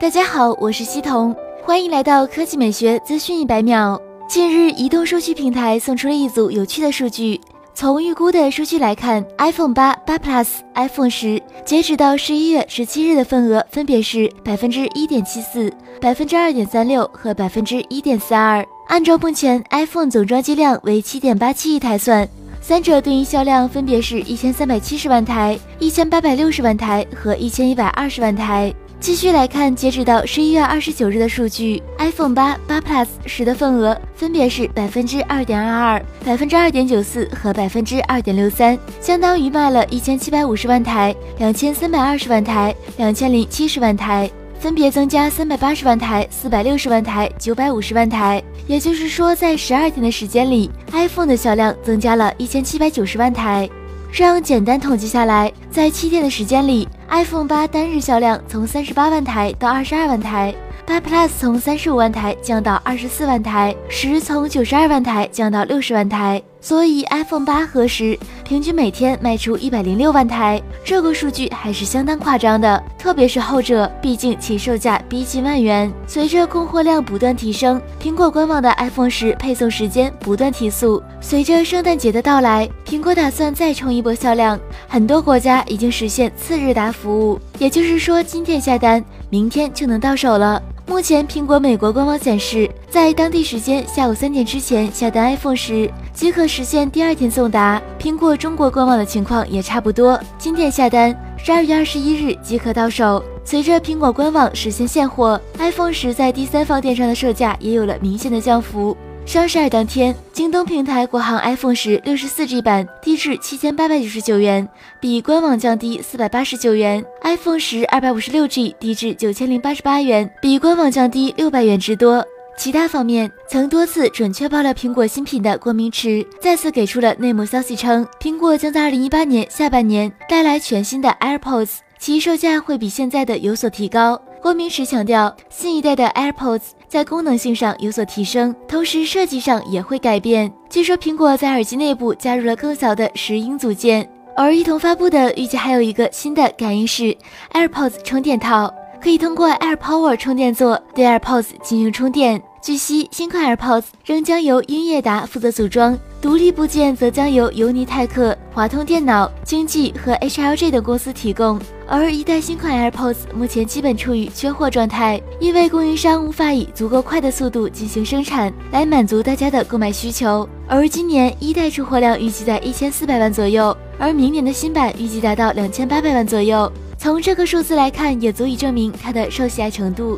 大家好，我是西彤，欢迎来到科技美学资讯一百秒。近日，移动数据平台送出了一组有趣的数据。从预估的数据来看，iPhone 八、八 Plus、iPhone 十截止到十一月十七日的份额分别是百分之一点七四、百分之二点三六和百分之一点四二。按照目前 iPhone 总装机量为七点八七亿台算，三者对应销量分别是一千三百七十万台、一千八百六十万台和一千一百二十万台。继续来看，截止到十一月二十九日的数据，iPhone 八、八 Plus 十的份额分别是百分之二点二二、百分之二点九四和百分之二点六三，相当于卖了一千七百五十万台、两千三百二十万台、两千零七十万台，分别增加三百八十万台、四百六十万台、九百五十万台。也就是说，在十二天的时间里，iPhone 的销量增加了一千七百九十万台。这样简单统计下来，在七天的时间里，iPhone 八单日销量从三十八万台到二十二万台，八 Plus 从三十五万台降到二十四万台，十从九十二万台降到六十万台。所以 iPhone 八和十平均每天卖出一百零六万台，这个数据还是相当夸张的。特别是后者，毕竟其售价逼近万元。随着供货量不断提升，苹果官网的 iPhone 十配送时间不断提速。随着圣诞节的到来，苹果打算再冲一波销量，很多国家已经实现次日达服务，也就是说今天下单，明天就能到手了。目前，苹果美国官网显示，在当地时间下午三点之前下单 iPhone 十，即可实现第二天送达。苹果中国官网的情况也差不多，今天下单，十二月二十一日即可到手。随着苹果官网实现现货，iPhone 十在第三方电商的售价也有了明显的降幅。双十二当天，京东平台国行 iPhone 十六十四 G 版低至七千八百九十九元，比官网降低四百八十九元；iPhone 十二百五十六 G 低至九千零八十八元，比官网降低六百元之多。其他方面，曾多次准确爆料苹果新品的郭明池再次给出了内幕消息，称苹果将在二零一八年下半年带来全新的 AirPods，其售价会比现在的有所提高。郭明池强调，新一代的 AirPods 在功能性上有所提升，同时设计上也会改变。据说苹果在耳机内部加入了更小的石英组件，而一同发布的预计还有一个新的感应式 AirPods 充电套，可以通过 AirPower 充电座对 AirPods 进行充电。据悉，新款 AirPods 仍将由英业达负责组装，独立部件则将由尤尼泰克、华通电脑、经济和 HLG 等公司提供。而一代新款 AirPods 目前基本处于缺货状态，因为供应商无法以足够快的速度进行生产，来满足大家的购买需求。而今年一代出货量预计在一千四百万左右，而明年的新版预计达到两千八百万左右。从这个数字来看，也足以证明它的受喜爱程度。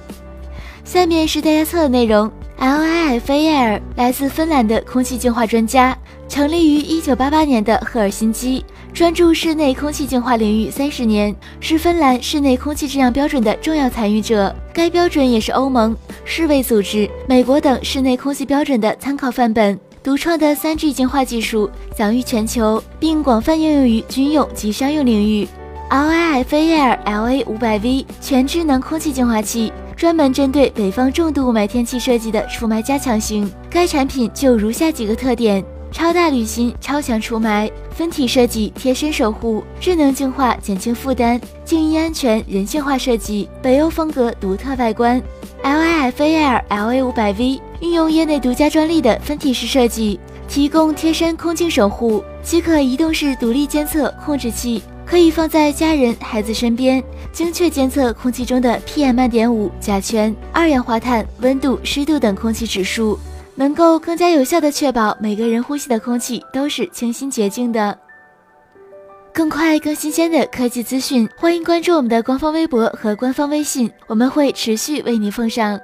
下面是大家测的内容。LIFAir 来自芬兰的空气净化专家，成立于1988年的赫尔辛基，专注室内空气净化领域三十年，是芬兰室内空气质量标准的重要参与者。该标准也是欧盟、世卫组织、美国等室内空气标准的参考范本。独创的 3G 净化技术享誉全球，并广泛应用于军用及商用领域。LIFAir LA500V 全智能空气净化器。专门针对北方重度雾霾天气设计的除霾加强型，该产品就如下几个特点：超大滤芯，超强除霾，分体设计，贴身守护，智能净化，减轻负担，静音安全，人性化设计，北欧风格独特外观。LIFAir LA500V 运用业内独家专利的分体式设计，提供贴身空气守护，即可移动式独立监测控制器。可以放在家人、孩子身边，精确监测空气中的 PM 二点五、甲醛、二氧化碳、温度、湿度等空气指数，能够更加有效的确保每个人呼吸的空气都是清新洁净的。更快、更新鲜的科技资讯，欢迎关注我们的官方微博和官方微信，我们会持续为您奉上。